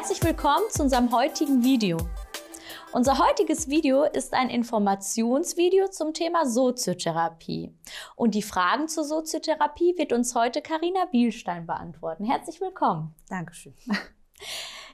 Herzlich willkommen zu unserem heutigen Video. Unser heutiges Video ist ein Informationsvideo zum Thema Soziotherapie. Und die Fragen zur Soziotherapie wird uns heute Karina Bielstein beantworten. Herzlich willkommen. Dankeschön.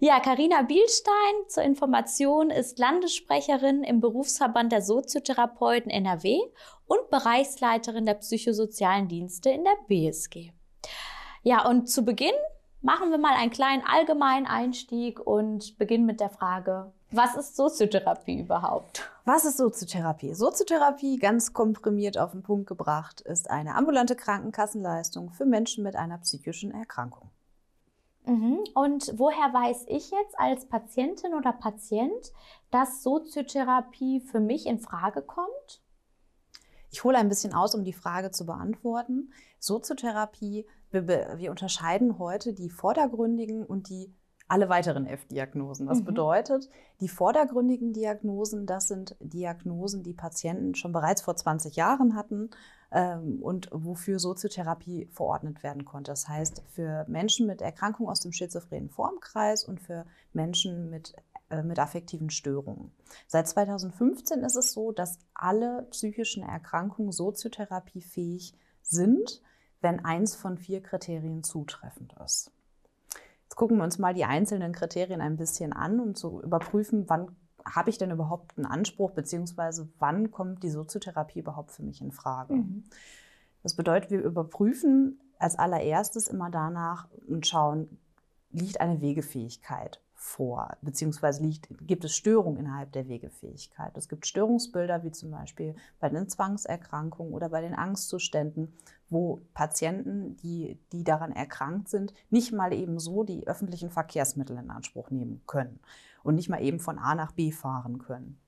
Ja, Karina Bielstein zur Information ist Landessprecherin im Berufsverband der Soziotherapeuten NRW und Bereichsleiterin der psychosozialen Dienste in der BSG. Ja, und zu Beginn machen wir mal einen kleinen allgemeinen Einstieg und beginnen mit der Frage, was ist Soziotherapie überhaupt? Was ist Soziotherapie? Soziotherapie, ganz komprimiert auf den Punkt gebracht, ist eine ambulante Krankenkassenleistung für Menschen mit einer psychischen Erkrankung. Mhm. Und woher weiß ich jetzt als Patientin oder Patient, dass Soziotherapie für mich in Frage kommt? Ich hole ein bisschen aus, um die Frage zu beantworten. Soziotherapie, wir, wir unterscheiden heute die vordergründigen und die alle weiteren F-Diagnosen. Das mhm. bedeutet, die vordergründigen Diagnosen, das sind Diagnosen, die Patienten schon bereits vor 20 Jahren hatten ähm, und wofür Soziotherapie verordnet werden konnte. Das heißt, für Menschen mit Erkrankung aus dem schizophrenen Formkreis und für Menschen mit äh, mit affektiven Störungen. Seit 2015 ist es so, dass alle psychischen Erkrankungen soziotherapiefähig sind, wenn eins von vier Kriterien zutreffend ist. Jetzt gucken wir uns mal die einzelnen Kriterien ein bisschen an und zu überprüfen, wann habe ich denn überhaupt einen Anspruch, beziehungsweise wann kommt die Soziotherapie überhaupt für mich in Frage. Mhm. Das bedeutet, wir überprüfen als allererstes immer danach und schauen, liegt eine Wegefähigkeit vor, beziehungsweise liegt, gibt es Störungen innerhalb der Wegefähigkeit. Es gibt Störungsbilder, wie zum Beispiel bei den Zwangserkrankungen oder bei den Angstzuständen, wo Patienten, die, die daran erkrankt sind, nicht mal eben so die öffentlichen Verkehrsmittel in Anspruch nehmen können und nicht mal eben von A nach B fahren können.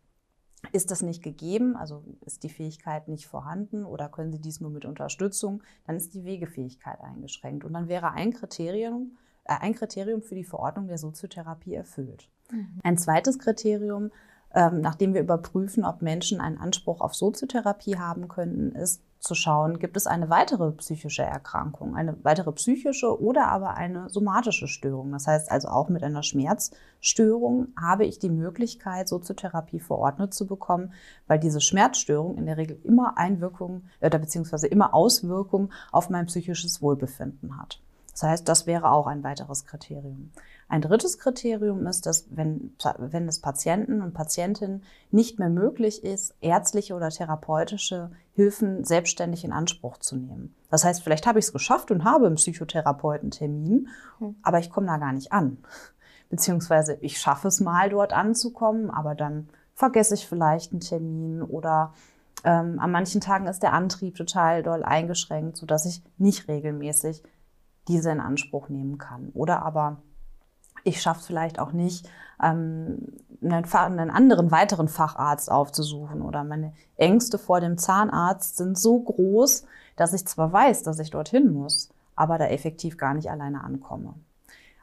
Ist das nicht gegeben, also ist die Fähigkeit nicht vorhanden oder können Sie dies nur mit Unterstützung, dann ist die Wegefähigkeit eingeschränkt. Und dann wäre ein Kriterium, äh, ein Kriterium für die Verordnung der Soziotherapie erfüllt. Mhm. Ein zweites Kriterium, ähm, nachdem wir überprüfen, ob Menschen einen Anspruch auf Soziotherapie haben könnten, ist zu schauen, gibt es eine weitere psychische Erkrankung, eine weitere psychische oder aber eine somatische Störung. Das heißt also auch mit einer Schmerzstörung habe ich die Möglichkeit, Soziotherapie verordnet zu bekommen, weil diese Schmerzstörung in der Regel immer Einwirkungen oder beziehungsweise immer Auswirkungen auf mein psychisches Wohlbefinden hat. Das heißt, das wäre auch ein weiteres Kriterium. Ein drittes Kriterium ist, dass wenn, wenn es Patienten und Patientinnen nicht mehr möglich ist, ärztliche oder therapeutische Hilfen selbstständig in Anspruch zu nehmen. Das heißt, vielleicht habe ich es geschafft und habe einen Psychotherapeutentermin, hm. aber ich komme da gar nicht an. Beziehungsweise ich schaffe es mal, dort anzukommen, aber dann vergesse ich vielleicht einen Termin oder ähm, an manchen Tagen ist der Antrieb total doll eingeschränkt, sodass ich nicht regelmäßig diese in Anspruch nehmen kann. Oder aber ich schaffe es vielleicht auch nicht, ähm, einen, einen, anderen weiteren Facharzt aufzusuchen oder meine Ängste vor dem Zahnarzt sind so groß, dass ich zwar weiß, dass ich dorthin muss, aber da effektiv gar nicht alleine ankomme.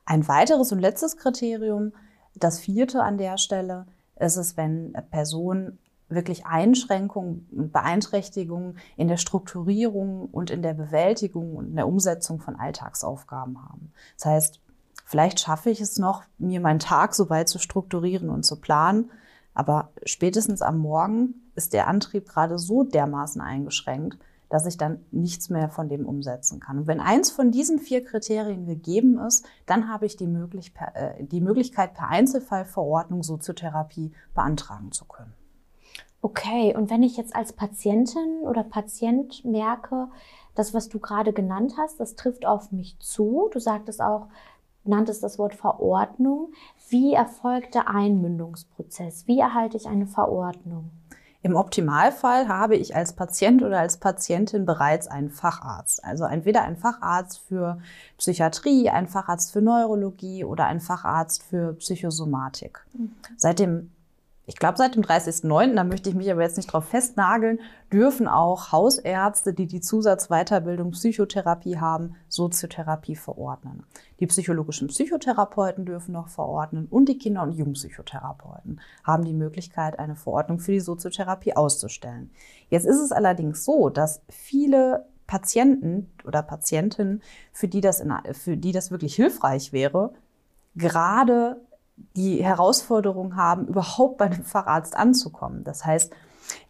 Ein weiteres und letztes Kriterium, das vierte an der Stelle, ist es, wenn Personen wirklich Einschränkungen und Beeinträchtigungen in der Strukturierung und in der Bewältigung und in der Umsetzung von Alltagsaufgaben haben. Das heißt, vielleicht schaffe ich es noch, mir meinen Tag so weit zu strukturieren und zu planen, aber spätestens am Morgen ist der Antrieb gerade so dermaßen eingeschränkt, dass ich dann nichts mehr von dem umsetzen kann. Und wenn eins von diesen vier Kriterien gegeben ist, dann habe ich die, möglich, äh, die Möglichkeit, per Einzelfallverordnung Soziotherapie beantragen zu können. Okay, und wenn ich jetzt als Patientin oder Patient merke, das, was du gerade genannt hast, das trifft auf mich zu. Du sagtest auch, nanntest das Wort Verordnung. Wie erfolgt der Einmündungsprozess? Wie erhalte ich eine Verordnung? Im Optimalfall habe ich als Patient oder als Patientin bereits einen Facharzt. Also entweder ein Facharzt für Psychiatrie, ein Facharzt für Neurologie oder ein Facharzt für Psychosomatik. Mhm. Seit dem ich glaube, seit dem 30.09., da möchte ich mich aber jetzt nicht drauf festnageln, dürfen auch Hausärzte, die die Zusatzweiterbildung Psychotherapie haben, Soziotherapie verordnen. Die psychologischen Psychotherapeuten dürfen noch verordnen und die Kinder- und Jugendpsychotherapeuten haben die Möglichkeit, eine Verordnung für die Soziotherapie auszustellen. Jetzt ist es allerdings so, dass viele Patienten oder Patientinnen, für die das, in, für die das wirklich hilfreich wäre, gerade die Herausforderung haben, überhaupt bei dem Facharzt anzukommen. Das heißt,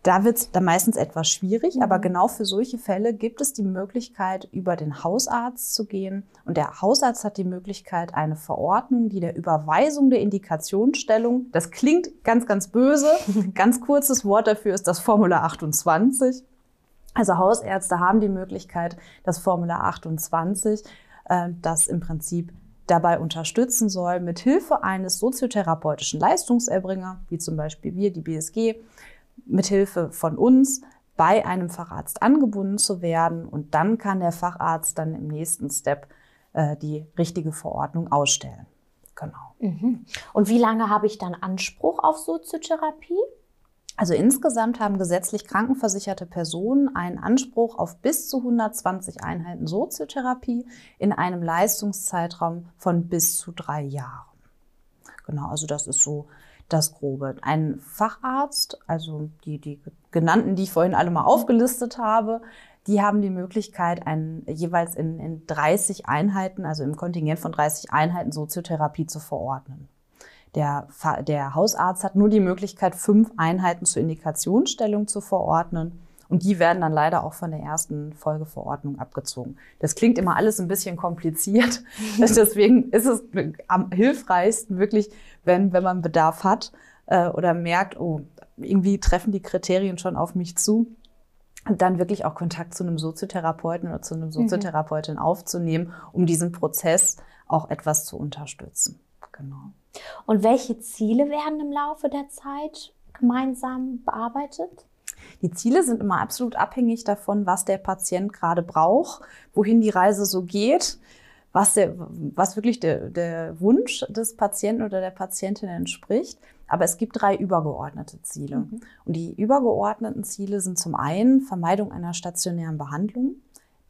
da wird es dann meistens etwas schwierig, mhm. aber genau für solche Fälle gibt es die Möglichkeit, über den Hausarzt zu gehen. Und der Hausarzt hat die Möglichkeit, eine Verordnung, die der Überweisung der Indikationsstellung, das klingt ganz, ganz böse, ganz kurzes Wort dafür ist das Formular 28. Also Hausärzte haben die Möglichkeit, das Formular 28, äh, das im Prinzip dabei unterstützen soll, mit Hilfe eines soziotherapeutischen Leistungserbringer, wie zum Beispiel wir, die BSG, mithilfe von uns bei einem Facharzt angebunden zu werden und dann kann der Facharzt dann im nächsten Step äh, die richtige Verordnung ausstellen. Genau. Mhm. Und wie lange habe ich dann Anspruch auf Soziotherapie? Also insgesamt haben gesetzlich krankenversicherte Personen einen Anspruch auf bis zu 120 Einheiten Soziotherapie in einem Leistungszeitraum von bis zu drei Jahren. Genau, also das ist so das Grobe. Ein Facharzt, also die, die genannten, die ich vorhin alle mal aufgelistet habe, die haben die Möglichkeit, einen, jeweils in, in 30 Einheiten, also im Kontingent von 30 Einheiten Soziotherapie zu verordnen. Der, der Hausarzt hat nur die Möglichkeit, fünf Einheiten zur Indikationsstellung zu verordnen. Und die werden dann leider auch von der ersten Folgeverordnung abgezogen. Das klingt immer alles ein bisschen kompliziert. Deswegen ist es am hilfreichsten wirklich, wenn, wenn man Bedarf hat äh, oder merkt, oh, irgendwie treffen die Kriterien schon auf mich zu, dann wirklich auch Kontakt zu einem Soziotherapeuten oder zu einem mhm. Soziotherapeutin mhm. aufzunehmen, um diesen Prozess auch etwas zu unterstützen. Genau. Und welche Ziele werden im Laufe der Zeit gemeinsam bearbeitet? Die Ziele sind immer absolut abhängig davon, was der Patient gerade braucht, wohin die Reise so geht, was, der, was wirklich der, der Wunsch des Patienten oder der Patientin entspricht. Aber es gibt drei übergeordnete Ziele. Mhm. Und die übergeordneten Ziele sind zum einen Vermeidung einer stationären Behandlung.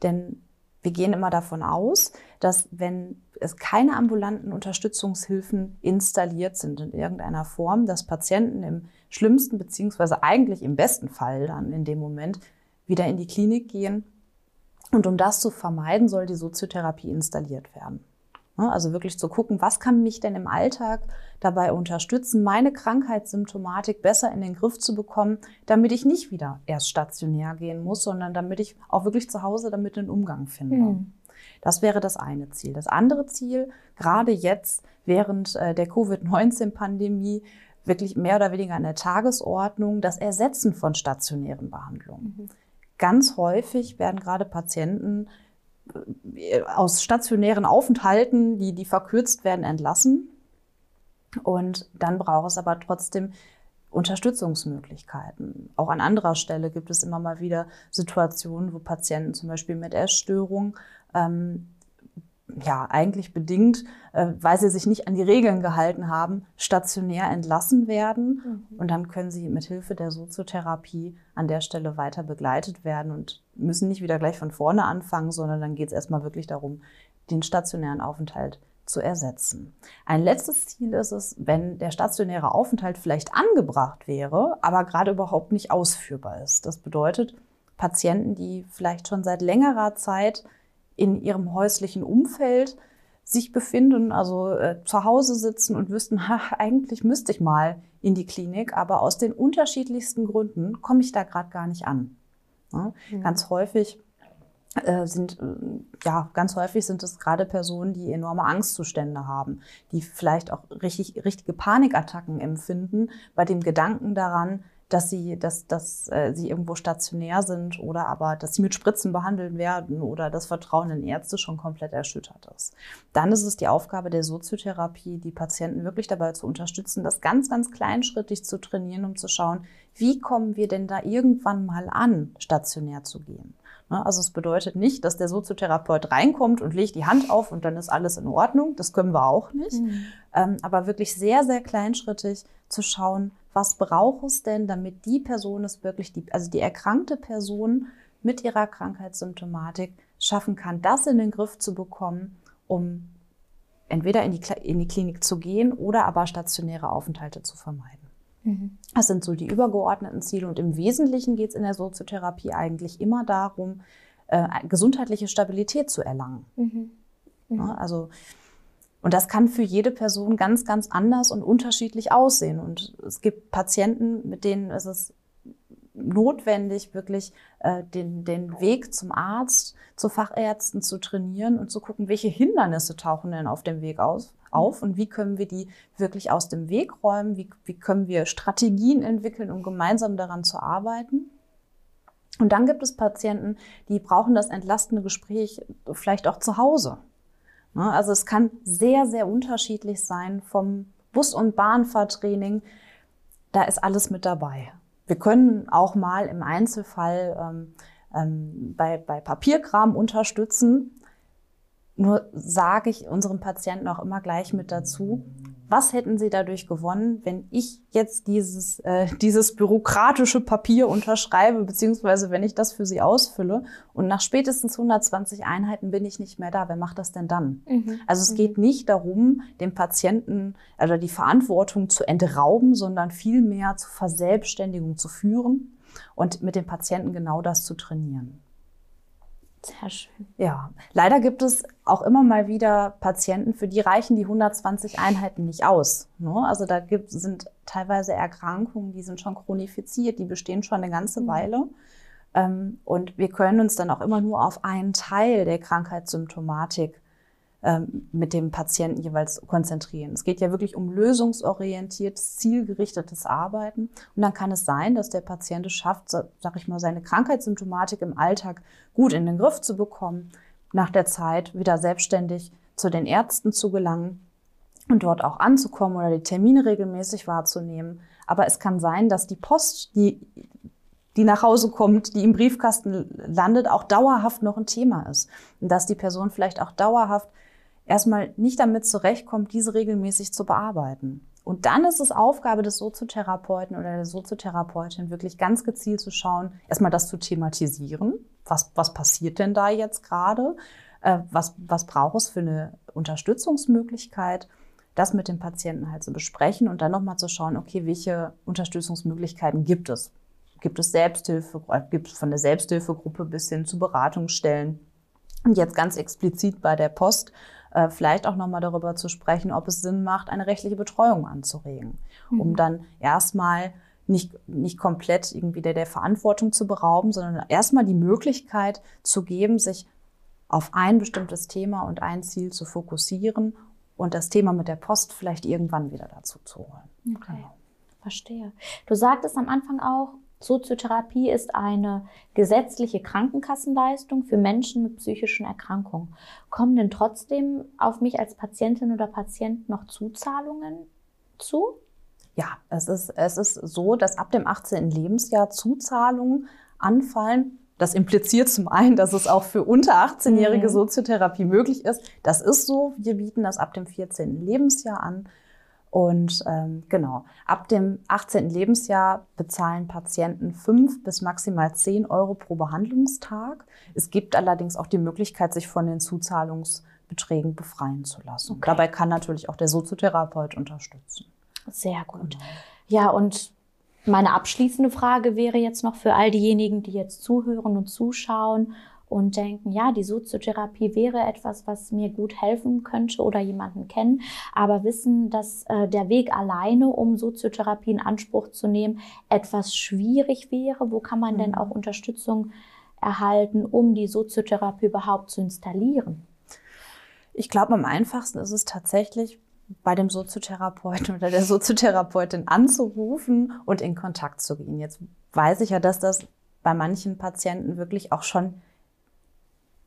Denn wir gehen immer davon aus, dass wenn es keine ambulanten Unterstützungshilfen installiert sind in irgendeiner Form, dass Patienten im schlimmsten beziehungsweise eigentlich im besten Fall dann in dem Moment wieder in die Klinik gehen. Und um das zu vermeiden, soll die Soziotherapie installiert werden. Ne, also wirklich zu gucken, was kann mich denn im Alltag dabei unterstützen, meine Krankheitssymptomatik besser in den Griff zu bekommen, damit ich nicht wieder erst stationär gehen muss, sondern damit ich auch wirklich zu Hause damit den Umgang finde. Mhm. Das wäre das eine Ziel. Das andere Ziel, gerade jetzt während äh, der Covid-19-Pandemie, wirklich mehr oder weniger an der Tagesordnung, das Ersetzen von stationären Behandlungen. Mhm. Ganz häufig werden gerade Patienten aus stationären Aufenthalten, die, die verkürzt werden, entlassen. Und dann braucht es aber trotzdem Unterstützungsmöglichkeiten. Auch an anderer Stelle gibt es immer mal wieder Situationen, wo Patienten zum Beispiel mit Essstörung ähm, ja, eigentlich bedingt, äh, weil sie sich nicht an die Regeln gehalten haben, stationär entlassen werden. Mhm. Und dann können sie mit Hilfe der Soziotherapie an der Stelle weiter begleitet werden und müssen nicht wieder gleich von vorne anfangen, sondern dann geht es erstmal wirklich darum, den stationären Aufenthalt zu ersetzen. Ein letztes Ziel ist es, wenn der stationäre Aufenthalt vielleicht angebracht wäre, aber gerade überhaupt nicht ausführbar ist. Das bedeutet, Patienten, die vielleicht schon seit längerer Zeit in ihrem häuslichen Umfeld sich befinden, also äh, zu Hause sitzen und wüssten, ha, eigentlich müsste ich mal in die Klinik, aber aus den unterschiedlichsten Gründen komme ich da gerade gar nicht an. Ja? Mhm. Ganz häufig äh, sind äh, ja ganz häufig sind es gerade Personen, die enorme Angstzustände haben, die vielleicht auch richtig richtige Panikattacken empfinden bei dem Gedanken daran, dass sie, dass, dass äh, sie irgendwo stationär sind oder aber, dass sie mit Spritzen behandelt werden oder das Vertrauen in Ärzte schon komplett erschüttert ist. Dann ist es die Aufgabe der Soziotherapie, die Patienten wirklich dabei zu unterstützen, das ganz, ganz kleinschrittig zu trainieren, um zu schauen, wie kommen wir denn da irgendwann mal an, stationär zu gehen. Ne, also es bedeutet nicht, dass der Soziotherapeut reinkommt und legt die Hand auf und dann ist alles in Ordnung. Das können wir auch nicht. Mhm. Ähm, aber wirklich sehr, sehr kleinschrittig zu schauen, was braucht es denn, damit die Person es wirklich, die, also die erkrankte Person mit ihrer Krankheitssymptomatik schaffen kann, das in den Griff zu bekommen, um entweder in die, in die Klinik zu gehen oder aber stationäre Aufenthalte zu vermeiden. Mhm. Das sind so die übergeordneten Ziele und im Wesentlichen geht es in der Soziotherapie eigentlich immer darum, äh, gesundheitliche Stabilität zu erlangen. Mhm. Mhm. Ja, also Und das kann für jede Person ganz, ganz anders und unterschiedlich aussehen. Und es gibt Patienten, mit denen ist es notwendig, wirklich äh, den, den Weg zum Arzt, zu Fachärzten zu trainieren und zu gucken, welche Hindernisse tauchen denn auf dem Weg aus, auf und wie können wir die wirklich aus dem Weg räumen, wie, wie können wir Strategien entwickeln, um gemeinsam daran zu arbeiten. Und dann gibt es Patienten, die brauchen das entlastende Gespräch vielleicht auch zu Hause. Ne? Also es kann sehr, sehr unterschiedlich sein vom Bus- und Bahnfahrtraining. Da ist alles mit dabei. Wir können auch mal im Einzelfall ähm, ähm, bei, bei Papierkram unterstützen. Nur sage ich unseren Patienten auch immer gleich mit dazu, was hätten Sie dadurch gewonnen, wenn ich jetzt dieses, äh, dieses bürokratische Papier unterschreibe, beziehungsweise wenn ich das für Sie ausfülle und nach spätestens 120 Einheiten bin ich nicht mehr da. Wer macht das denn dann? Mhm. Also es mhm. geht nicht darum, dem Patienten oder die Verantwortung zu entrauben, sondern vielmehr zur Verselbstständigung zu führen und mit dem Patienten genau das zu trainieren. Sehr schön. Ja, leider gibt es auch immer mal wieder Patienten, für die reichen die 120 Einheiten nicht aus. Ne? Also da gibt, sind teilweise Erkrankungen, die sind schon chronifiziert, die bestehen schon eine ganze mhm. Weile. Ähm, und wir können uns dann auch immer nur auf einen Teil der Krankheitssymptomatik ähm, mit dem Patienten jeweils konzentrieren. Es geht ja wirklich um lösungsorientiertes, zielgerichtetes Arbeiten. Und dann kann es sein, dass der Patient es schafft, sag ich mal, seine Krankheitssymptomatik im Alltag gut in den Griff zu bekommen, nach der Zeit wieder selbstständig zu den Ärzten zu gelangen und dort auch anzukommen oder die Termine regelmäßig wahrzunehmen. Aber es kann sein, dass die Post, die, die nach Hause kommt, die im Briefkasten landet, auch dauerhaft noch ein Thema ist. Und dass die Person vielleicht auch dauerhaft erstmal nicht damit zurechtkommt, diese regelmäßig zu bearbeiten. Und dann ist es Aufgabe des Soziotherapeuten oder der Soziotherapeutin, wirklich ganz gezielt zu schauen, erstmal das zu thematisieren. Was, was passiert denn da jetzt gerade? Äh, was, was braucht es für eine Unterstützungsmöglichkeit? Das mit dem Patienten halt zu besprechen und dann nochmal zu schauen, okay, welche Unterstützungsmöglichkeiten gibt es? Gibt es Selbsthilfe, gibt es von der Selbsthilfegruppe bis hin zu Beratungsstellen? Und jetzt ganz explizit bei der Post äh, vielleicht auch nochmal darüber zu sprechen, ob es Sinn macht, eine rechtliche Betreuung anzuregen, mhm. um dann erstmal nicht, nicht komplett irgendwie der, der Verantwortung zu berauben, sondern erstmal die Möglichkeit zu geben, sich auf ein bestimmtes Thema und ein Ziel zu fokussieren und das Thema mit der Post vielleicht irgendwann wieder dazu zu holen. Okay, genau. verstehe. Du sagtest am Anfang auch, Soziotherapie ist eine gesetzliche Krankenkassenleistung für Menschen mit psychischen Erkrankungen. Kommen denn trotzdem auf mich als Patientin oder Patient noch Zuzahlungen zu? Ja, es ist, es ist so, dass ab dem 18. Lebensjahr Zuzahlungen anfallen. Das impliziert zum einen, dass es auch für unter 18-jährige mhm. Soziotherapie möglich ist. Das ist so. Wir bieten das ab dem 14. Lebensjahr an. Und ähm, genau, ab dem 18. Lebensjahr bezahlen Patienten fünf bis maximal zehn Euro pro Behandlungstag. Es gibt allerdings auch die Möglichkeit, sich von den Zuzahlungsbeträgen befreien zu lassen. Okay. Dabei kann natürlich auch der Soziotherapeut unterstützen. Sehr gut. Genau. Ja, und meine abschließende Frage wäre jetzt noch für all diejenigen, die jetzt zuhören und zuschauen und denken, ja, die Soziotherapie wäre etwas, was mir gut helfen könnte oder jemanden kennen, aber wissen, dass äh, der Weg alleine, um Soziotherapie in Anspruch zu nehmen, etwas schwierig wäre. Wo kann man mhm. denn auch Unterstützung erhalten, um die Soziotherapie überhaupt zu installieren? Ich glaube, am einfachsten ist es tatsächlich, bei dem Soziotherapeuten oder der Soziotherapeutin anzurufen und in Kontakt zu gehen. Jetzt weiß ich ja, dass das bei manchen Patienten wirklich auch schon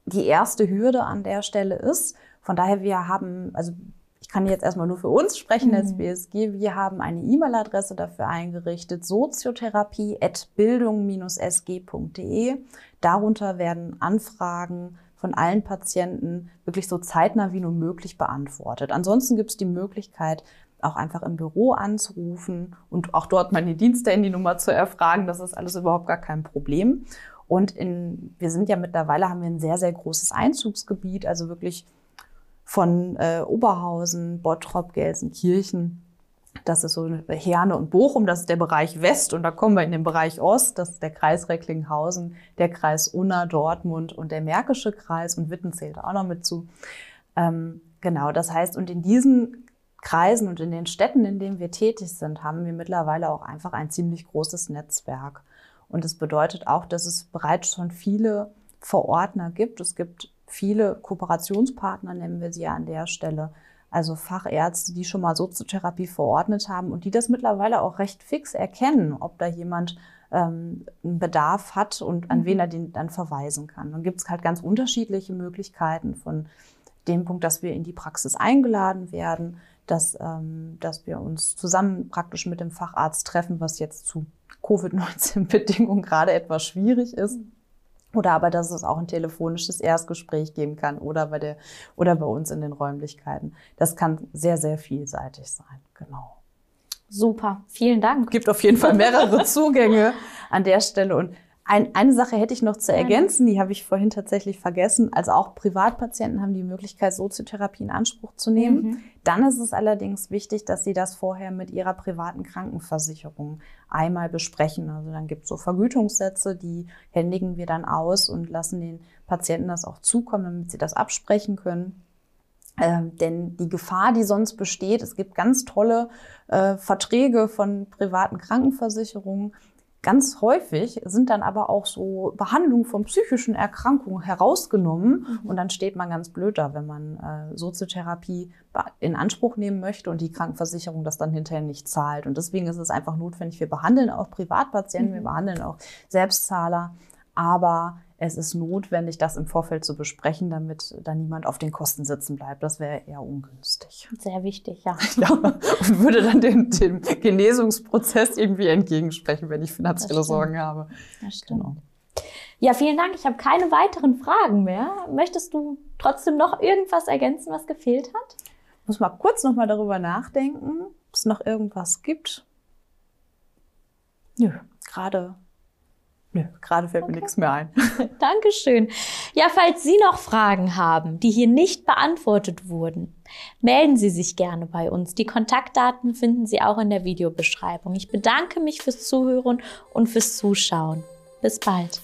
die erste Hürde an der Stelle ist. Von daher, wir haben, also ich kann jetzt erstmal nur für uns sprechen als mhm. BSG. Wir haben eine E-Mail-Adresse dafür eingerichtet, soziotherapie.bildung-sg.de. Darunter werden Anfragen von allen Patienten wirklich so zeitnah wie nur möglich beantwortet. Ansonsten gibt es die Möglichkeit, auch einfach im Büro anzurufen und auch dort meine Diensthandynummer zu erfragen. Das ist alles überhaupt gar kein Problem. Und in, wir sind ja mittlerweile, haben wir ein sehr, sehr großes Einzugsgebiet, also wirklich von äh, Oberhausen, Bottrop, Gelsenkirchen. Das ist so Herne und Bochum, das ist der Bereich West und da kommen wir in den Bereich Ost, das ist der Kreis Recklinghausen, der Kreis Unna, Dortmund und der Märkische Kreis und Witten zählt auch noch mit zu. Ähm, genau, das heißt, und in diesen Kreisen und in den Städten, in denen wir tätig sind, haben wir mittlerweile auch einfach ein ziemlich großes Netzwerk. Und das bedeutet auch, dass es bereits schon viele Verordner gibt. Es gibt viele Kooperationspartner, nennen wir sie ja an der Stelle, also Fachärzte, die schon mal Soziotherapie verordnet haben und die das mittlerweile auch recht fix erkennen, ob da jemand ähm, einen Bedarf hat und an mhm. wen er den dann verweisen kann. Dann gibt es halt ganz unterschiedliche Möglichkeiten von dem Punkt, dass wir in die Praxis eingeladen werden, dass, ähm, dass wir uns zusammen praktisch mit dem Facharzt treffen, was jetzt zu Covid-19-Bedingungen gerade etwas schwierig ist. Mhm. Oder aber, dass es auch ein telefonisches Erstgespräch geben kann oder bei, der, oder bei uns in den Räumlichkeiten. Das kann sehr, sehr vielseitig sein. Genau. Super, vielen Dank. Es gibt auf jeden Fall mehrere Zugänge an der Stelle. Und ein, eine Sache hätte ich noch zu ergänzen, die habe ich vorhin tatsächlich vergessen. Also auch Privatpatienten haben die Möglichkeit, Soziotherapie in Anspruch zu nehmen. Mhm. Dann ist es allerdings wichtig, dass sie das vorher mit ihrer privaten Krankenversicherung einmal besprechen. Also dann gibt es so Vergütungssätze, die händigen wir dann aus und lassen den Patienten das auch zukommen, damit sie das absprechen können. Ähm, denn die Gefahr, die sonst besteht, es gibt ganz tolle äh, Verträge von privaten Krankenversicherungen, Ganz häufig sind dann aber auch so Behandlungen von psychischen Erkrankungen herausgenommen mhm. und dann steht man ganz blöd da, wenn man äh, Soziotherapie in Anspruch nehmen möchte und die Krankenversicherung das dann hinterher nicht zahlt. Und deswegen ist es einfach notwendig, wir behandeln auch Privatpatienten, mhm. wir behandeln auch Selbstzahler, aber es ist notwendig, das im Vorfeld zu besprechen, damit da niemand auf den Kosten sitzen bleibt. Das wäre eher ungünstig. Sehr wichtig, ja. ja und würde dann dem, dem Genesungsprozess irgendwie entgegensprechen, wenn ich finanzielle Sorgen habe. Das stimmt. Genau. Ja, vielen Dank. Ich habe keine weiteren Fragen mehr. Möchtest du trotzdem noch irgendwas ergänzen, was gefehlt hat? Ich muss mal kurz noch mal darüber nachdenken, ob es noch irgendwas gibt. Nö, gerade Nö, gerade fällt okay. mir nichts mehr ein. Dankeschön. Ja, falls Sie noch Fragen haben, die hier nicht beantwortet wurden, melden Sie sich gerne bei uns. Die Kontaktdaten finden Sie auch in der Videobeschreibung. Ich bedanke mich fürs Zuhören und fürs Zuschauen. Bis bald.